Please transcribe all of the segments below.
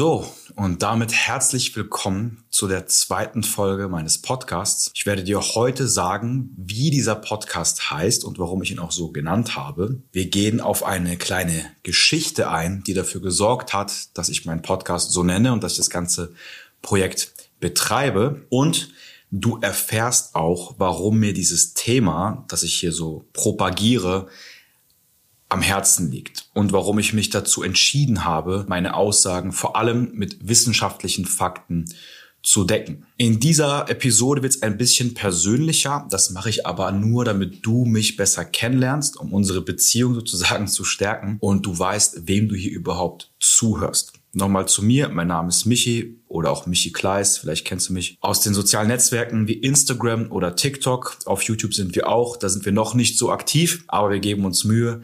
So, und damit herzlich willkommen zu der zweiten Folge meines Podcasts. Ich werde dir heute sagen, wie dieser Podcast heißt und warum ich ihn auch so genannt habe. Wir gehen auf eine kleine Geschichte ein, die dafür gesorgt hat, dass ich meinen Podcast so nenne und dass ich das ganze Projekt betreibe. Und du erfährst auch, warum mir dieses Thema, das ich hier so propagiere, am Herzen liegt und warum ich mich dazu entschieden habe, meine Aussagen vor allem mit wissenschaftlichen Fakten zu decken. In dieser Episode wird es ein bisschen persönlicher. Das mache ich aber nur, damit du mich besser kennenlernst, um unsere Beziehung sozusagen zu stärken und du weißt, wem du hier überhaupt zuhörst. Nochmal zu mir. Mein Name ist Michi oder auch Michi Kleis. Vielleicht kennst du mich aus den sozialen Netzwerken wie Instagram oder TikTok. Auf YouTube sind wir auch. Da sind wir noch nicht so aktiv, aber wir geben uns Mühe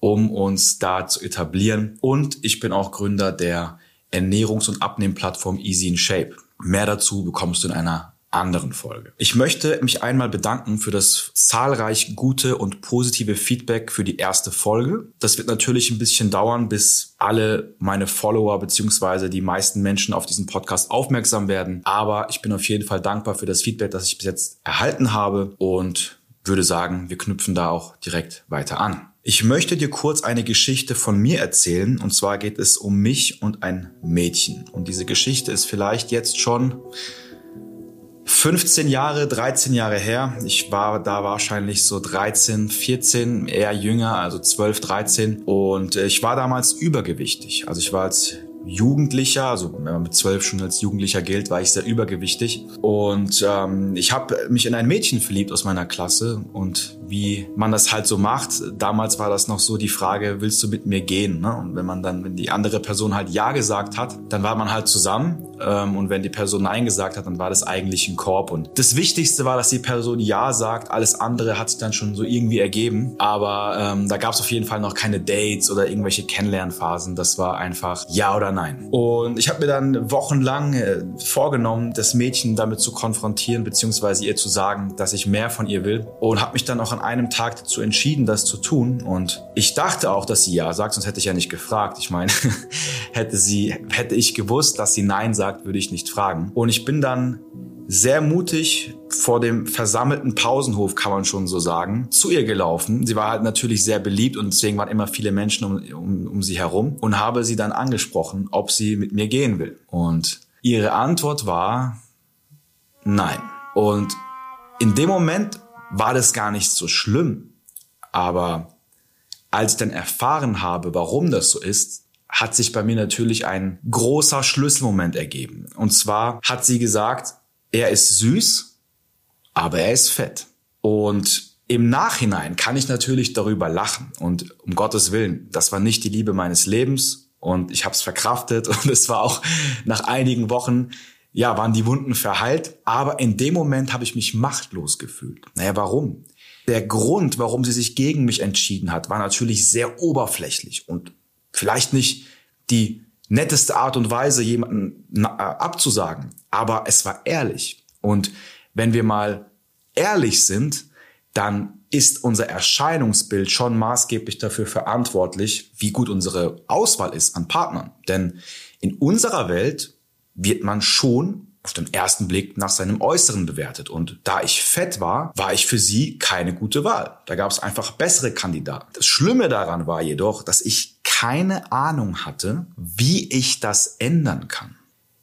um uns da zu etablieren. Und ich bin auch Gründer der Ernährungs- und Abnehmplattform Easy in Shape. Mehr dazu bekommst du in einer anderen Folge. Ich möchte mich einmal bedanken für das zahlreich gute und positive Feedback für die erste Folge. Das wird natürlich ein bisschen dauern, bis alle meine Follower beziehungsweise die meisten Menschen auf diesen Podcast aufmerksam werden. Aber ich bin auf jeden Fall dankbar für das Feedback, das ich bis jetzt erhalten habe und würde sagen, wir knüpfen da auch direkt weiter an. Ich möchte dir kurz eine Geschichte von mir erzählen. Und zwar geht es um mich und ein Mädchen. Und diese Geschichte ist vielleicht jetzt schon 15 Jahre, 13 Jahre her. Ich war da wahrscheinlich so 13, 14, eher jünger, also 12, 13. Und äh, ich war damals übergewichtig. Also ich war als Jugendlicher, also mit zwölf schon als Jugendlicher gilt, war ich sehr übergewichtig. Und ähm, ich habe mich in ein Mädchen verliebt aus meiner Klasse und wie man das halt so macht. Damals war das noch so die Frage, willst du mit mir gehen? Ne? Und wenn man dann, wenn die andere Person halt Ja gesagt hat, dann war man halt zusammen. Ähm, und wenn die Person Nein gesagt hat, dann war das eigentlich ein Korb. Und das Wichtigste war, dass die Person Ja sagt. Alles andere hat sich dann schon so irgendwie ergeben. Aber ähm, da gab es auf jeden Fall noch keine Dates oder irgendwelche Kennenlernphasen. Das war einfach Ja oder Nein. Und ich habe mir dann wochenlang äh, vorgenommen, das Mädchen damit zu konfrontieren, beziehungsweise ihr zu sagen, dass ich mehr von ihr will. Und habe mich dann auch an einem Tag dazu entschieden, das zu tun. Und ich dachte auch, dass sie ja sagt, sonst hätte ich ja nicht gefragt. Ich meine, hätte sie, hätte ich gewusst, dass sie Nein sagt, würde ich nicht fragen. Und ich bin dann sehr mutig vor dem versammelten Pausenhof, kann man schon so sagen, zu ihr gelaufen. Sie war halt natürlich sehr beliebt und deswegen waren immer viele Menschen um, um, um sie herum und habe sie dann angesprochen, ob sie mit mir gehen will. Und ihre Antwort war nein. Und in dem Moment war das gar nicht so schlimm. Aber als ich dann erfahren habe, warum das so ist, hat sich bei mir natürlich ein großer Schlüsselmoment ergeben. Und zwar hat sie gesagt, er ist süß, aber er ist fett. Und im Nachhinein kann ich natürlich darüber lachen. Und um Gottes Willen, das war nicht die Liebe meines Lebens. Und ich habe es verkraftet. Und es war auch nach einigen Wochen ja, waren die Wunden verheilt, aber in dem Moment habe ich mich machtlos gefühlt. Naja, warum? Der Grund, warum sie sich gegen mich entschieden hat, war natürlich sehr oberflächlich und vielleicht nicht die netteste Art und Weise, jemanden äh, abzusagen, aber es war ehrlich. Und wenn wir mal ehrlich sind, dann ist unser Erscheinungsbild schon maßgeblich dafür verantwortlich, wie gut unsere Auswahl ist an Partnern. Denn in unserer Welt wird man schon auf den ersten Blick nach seinem Äußeren bewertet. Und da ich fett war, war ich für sie keine gute Wahl. Da gab es einfach bessere Kandidaten. Das Schlimme daran war jedoch, dass ich keine Ahnung hatte, wie ich das ändern kann.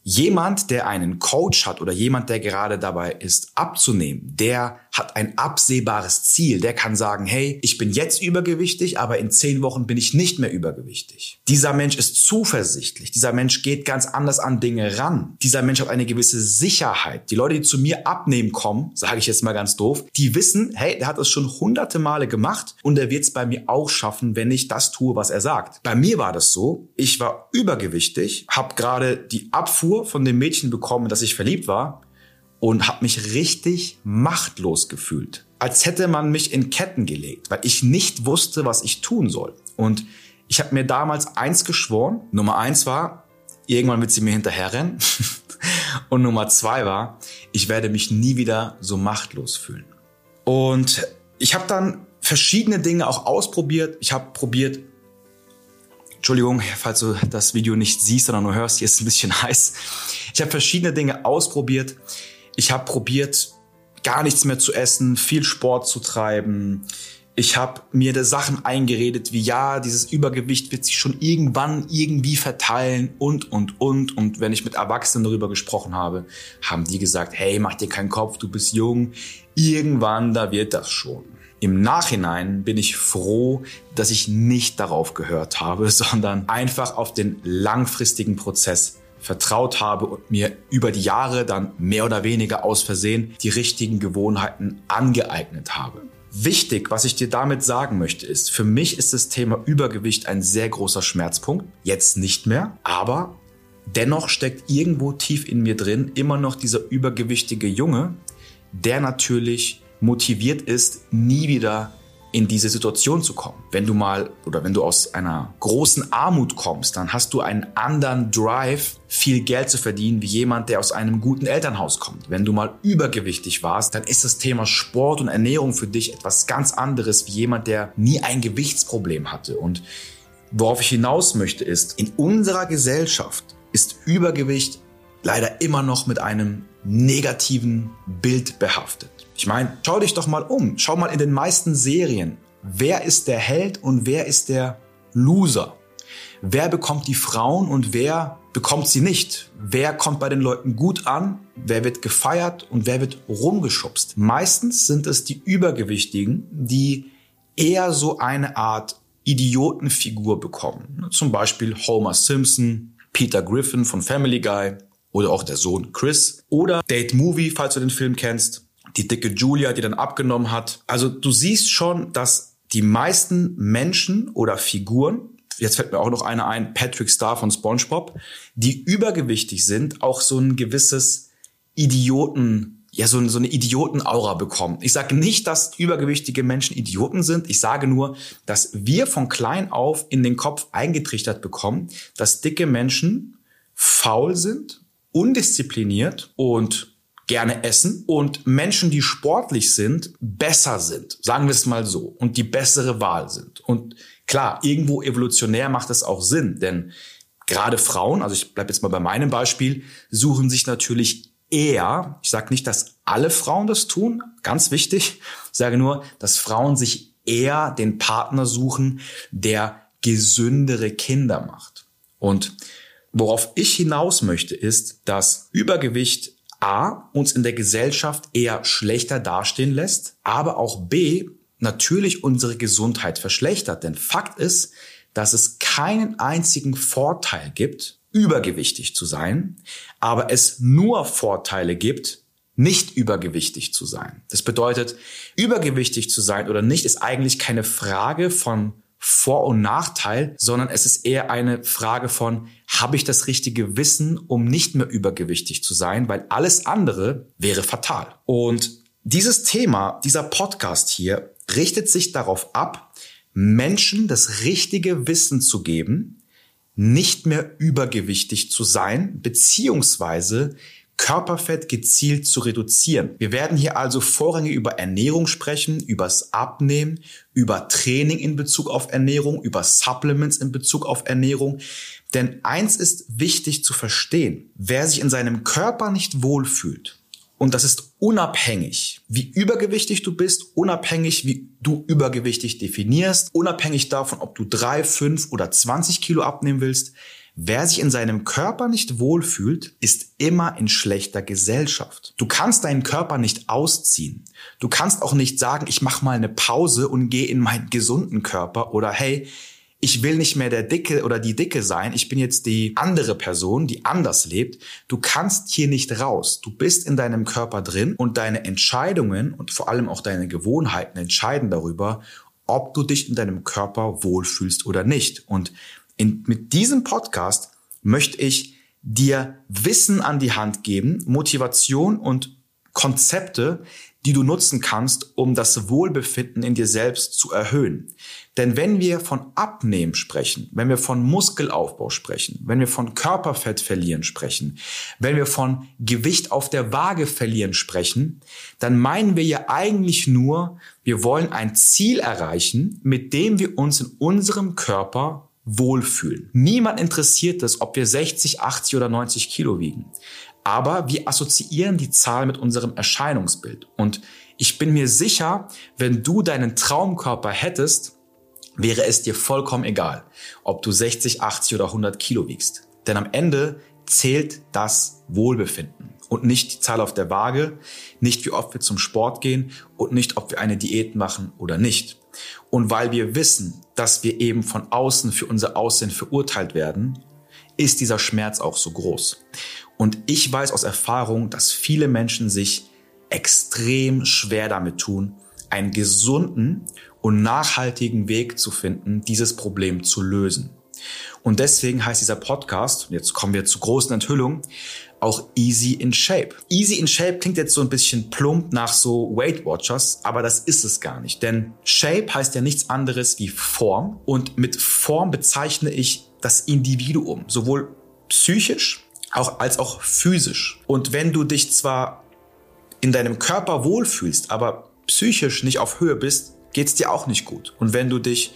Jemand, der einen Coach hat oder jemand, der gerade dabei ist, abzunehmen, der hat ein absehbares Ziel. Der kann sagen, hey, ich bin jetzt übergewichtig, aber in zehn Wochen bin ich nicht mehr übergewichtig. Dieser Mensch ist zuversichtlich. Dieser Mensch geht ganz anders an Dinge ran. Dieser Mensch hat eine gewisse Sicherheit. Die Leute, die zu mir abnehmen kommen, sage ich jetzt mal ganz doof, die wissen, hey, der hat es schon hunderte Male gemacht und er wird es bei mir auch schaffen, wenn ich das tue, was er sagt. Bei mir war das so, ich war übergewichtig, habe gerade die Abfuhr von dem Mädchen bekommen, dass ich verliebt war und habe mich richtig machtlos gefühlt. Als hätte man mich in Ketten gelegt, weil ich nicht wusste, was ich tun soll. Und ich habe mir damals eins geschworen. Nummer eins war, irgendwann wird sie mir hinterherrennen. und Nummer zwei war, ich werde mich nie wieder so machtlos fühlen. Und ich habe dann verschiedene Dinge auch ausprobiert. Ich habe probiert, Entschuldigung, falls du das Video nicht siehst, sondern nur hörst, hier ist es ein bisschen heiß. Ich habe verschiedene Dinge ausprobiert. Ich habe probiert, gar nichts mehr zu essen, viel Sport zu treiben. Ich habe mir da Sachen eingeredet, wie ja, dieses Übergewicht wird sich schon irgendwann irgendwie verteilen und, und, und. Und wenn ich mit Erwachsenen darüber gesprochen habe, haben die gesagt, hey, mach dir keinen Kopf, du bist jung. Irgendwann, da wird das schon. Im Nachhinein bin ich froh, dass ich nicht darauf gehört habe, sondern einfach auf den langfristigen Prozess vertraut habe und mir über die Jahre dann mehr oder weniger aus Versehen die richtigen Gewohnheiten angeeignet habe. Wichtig, was ich dir damit sagen möchte, ist, für mich ist das Thema Übergewicht ein sehr großer Schmerzpunkt. Jetzt nicht mehr, aber dennoch steckt irgendwo tief in mir drin immer noch dieser übergewichtige Junge, der natürlich motiviert ist, nie wieder in diese Situation zu kommen. Wenn du mal oder wenn du aus einer großen Armut kommst, dann hast du einen anderen Drive, viel Geld zu verdienen, wie jemand, der aus einem guten Elternhaus kommt. Wenn du mal übergewichtig warst, dann ist das Thema Sport und Ernährung für dich etwas ganz anderes, wie jemand, der nie ein Gewichtsproblem hatte. Und worauf ich hinaus möchte, ist, in unserer Gesellschaft ist Übergewicht leider immer noch mit einem negativen Bild behaftet. Ich meine, schau dich doch mal um. Schau mal in den meisten Serien. Wer ist der Held und wer ist der Loser? Wer bekommt die Frauen und wer bekommt sie nicht? Wer kommt bei den Leuten gut an? Wer wird gefeiert und wer wird rumgeschubst? Meistens sind es die Übergewichtigen, die eher so eine Art Idiotenfigur bekommen. Zum Beispiel Homer Simpson, Peter Griffin von Family Guy oder auch der Sohn Chris oder Date Movie, falls du den Film kennst die dicke Julia, die dann abgenommen hat. Also du siehst schon, dass die meisten Menschen oder Figuren, jetzt fällt mir auch noch einer ein, Patrick Star von SpongeBob, die übergewichtig sind, auch so ein gewisses Idioten, ja, so, so eine Idiotenaura bekommen. Ich sage nicht, dass übergewichtige Menschen Idioten sind. Ich sage nur, dass wir von klein auf in den Kopf eingetrichtert bekommen, dass dicke Menschen faul sind, undiszipliniert und gerne essen und Menschen, die sportlich sind, besser sind, sagen wir es mal so, und die bessere Wahl sind. Und klar, irgendwo evolutionär macht es auch Sinn, denn gerade Frauen, also ich bleibe jetzt mal bei meinem Beispiel, suchen sich natürlich eher, ich sage nicht, dass alle Frauen das tun, ganz wichtig, ich sage nur, dass Frauen sich eher den Partner suchen, der gesündere Kinder macht. Und worauf ich hinaus möchte, ist, dass Übergewicht A, uns in der Gesellschaft eher schlechter dastehen lässt, aber auch B, natürlich unsere Gesundheit verschlechtert. Denn Fakt ist, dass es keinen einzigen Vorteil gibt, übergewichtig zu sein, aber es nur Vorteile gibt, nicht übergewichtig zu sein. Das bedeutet, übergewichtig zu sein oder nicht ist eigentlich keine Frage von vor- und Nachteil, sondern es ist eher eine Frage von, habe ich das richtige Wissen, um nicht mehr übergewichtig zu sein, weil alles andere wäre fatal. Und dieses Thema, dieser Podcast hier, richtet sich darauf ab, Menschen das richtige Wissen zu geben, nicht mehr übergewichtig zu sein, beziehungsweise Körperfett gezielt zu reduzieren. Wir werden hier also vorrangig über Ernährung sprechen, übers Abnehmen, über Training in Bezug auf Ernährung, über Supplements in Bezug auf Ernährung. Denn eins ist wichtig zu verstehen. Wer sich in seinem Körper nicht wohlfühlt, und das ist unabhängig, wie übergewichtig du bist, unabhängig, wie du übergewichtig definierst, unabhängig davon, ob du drei, fünf oder 20 Kilo abnehmen willst. Wer sich in seinem Körper nicht wohlfühlt, ist immer in schlechter Gesellschaft. Du kannst deinen Körper nicht ausziehen. Du kannst auch nicht sagen, ich mache mal eine Pause und gehe in meinen gesunden Körper oder hey, ich will nicht mehr der Dicke oder die Dicke sein, ich bin jetzt die andere Person, die anders lebt. Du kannst hier nicht raus. Du bist in deinem Körper drin und deine Entscheidungen und vor allem auch deine Gewohnheiten entscheiden darüber, ob du dich in deinem Körper wohlfühlst oder nicht. Und in, mit diesem Podcast möchte ich dir Wissen an die Hand geben, Motivation und Konzepte, die du nutzen kannst, um das Wohlbefinden in dir selbst zu erhöhen. Denn wenn wir von Abnehmen sprechen, wenn wir von Muskelaufbau sprechen, wenn wir von Körperfett verlieren sprechen, wenn wir von Gewicht auf der Waage verlieren sprechen, dann meinen wir ja eigentlich nur, wir wollen ein Ziel erreichen, mit dem wir uns in unserem Körper wohlfühlen. Niemand interessiert es, ob wir 60, 80 oder 90 Kilo wiegen. Aber wir assoziieren die Zahl mit unserem Erscheinungsbild. Und ich bin mir sicher, wenn du deinen Traumkörper hättest, wäre es dir vollkommen egal, ob du 60, 80 oder 100 Kilo wiegst. Denn am Ende zählt das Wohlbefinden und nicht die Zahl auf der Waage, nicht wie oft wir zum Sport gehen und nicht, ob wir eine Diät machen oder nicht. Und weil wir wissen, dass wir eben von außen für unser Aussehen verurteilt werden, ist dieser Schmerz auch so groß. Und ich weiß aus Erfahrung, dass viele Menschen sich extrem schwer damit tun, einen gesunden und nachhaltigen Weg zu finden, dieses Problem zu lösen. Und deswegen heißt dieser Podcast, jetzt kommen wir zur großen Enthüllung, auch Easy in Shape. Easy in Shape klingt jetzt so ein bisschen plump nach so Weight Watchers, aber das ist es gar nicht. Denn Shape heißt ja nichts anderes wie Form und mit Form bezeichne ich das Individuum, sowohl psychisch auch, als auch physisch. Und wenn du dich zwar in deinem Körper wohlfühlst, aber psychisch nicht auf Höhe bist, geht's dir auch nicht gut. Und wenn du dich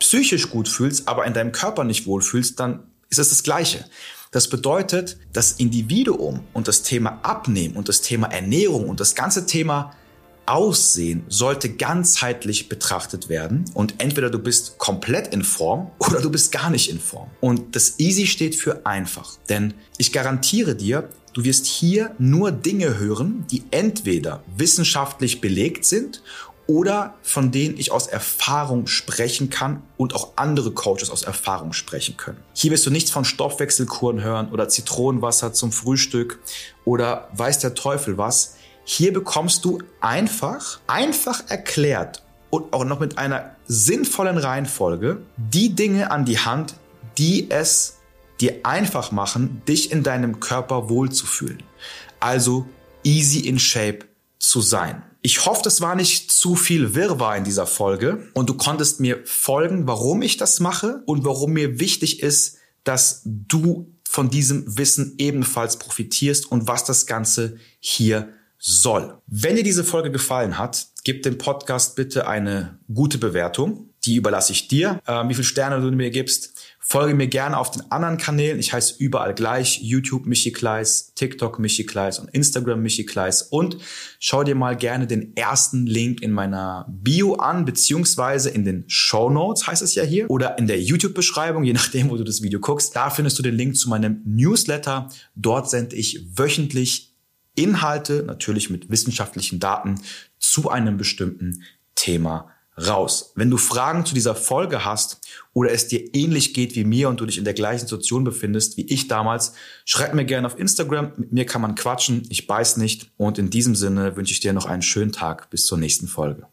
psychisch gut fühlst, aber in deinem Körper nicht wohlfühlst, dann ist es das Gleiche. Das bedeutet, das Individuum und das Thema Abnehmen und das Thema Ernährung und das ganze Thema Aussehen sollte ganzheitlich betrachtet werden und entweder du bist komplett in Form oder du bist gar nicht in Form. Und das Easy steht für einfach, denn ich garantiere dir, du wirst hier nur Dinge hören, die entweder wissenschaftlich belegt sind oder von denen ich aus Erfahrung sprechen kann und auch andere Coaches aus Erfahrung sprechen können. Hier wirst du nichts von Stoffwechselkuren hören oder Zitronenwasser zum Frühstück oder weiß der Teufel was. Hier bekommst du einfach, einfach erklärt und auch noch mit einer sinnvollen Reihenfolge die Dinge an die Hand, die es dir einfach machen, dich in deinem Körper wohlzufühlen. Also easy in shape zu sein. Ich hoffe, das war nicht zu viel Wirrwarr in dieser Folge und du konntest mir folgen, warum ich das mache und warum mir wichtig ist, dass du von diesem Wissen ebenfalls profitierst und was das Ganze hier soll. Wenn dir diese Folge gefallen hat, gib dem Podcast bitte eine gute Bewertung. Die überlasse ich dir, äh, wie viele Sterne du mir gibst. Folge mir gerne auf den anderen Kanälen. Ich heiße überall gleich. YouTube Michi Kleis, TikTok Michi Kleis und Instagram Michi Kleis. Und schau dir mal gerne den ersten Link in meiner Bio an, beziehungsweise in den Show Notes heißt es ja hier. Oder in der YouTube-Beschreibung, je nachdem, wo du das Video guckst. Da findest du den Link zu meinem Newsletter. Dort sende ich wöchentlich Inhalte, natürlich mit wissenschaftlichen Daten, zu einem bestimmten Thema raus. Wenn du Fragen zu dieser Folge hast oder es dir ähnlich geht wie mir und du dich in der gleichen Situation befindest wie ich damals, schreib mir gerne auf Instagram. Mit mir kann man quatschen. Ich beiß nicht. Und in diesem Sinne wünsche ich dir noch einen schönen Tag. Bis zur nächsten Folge.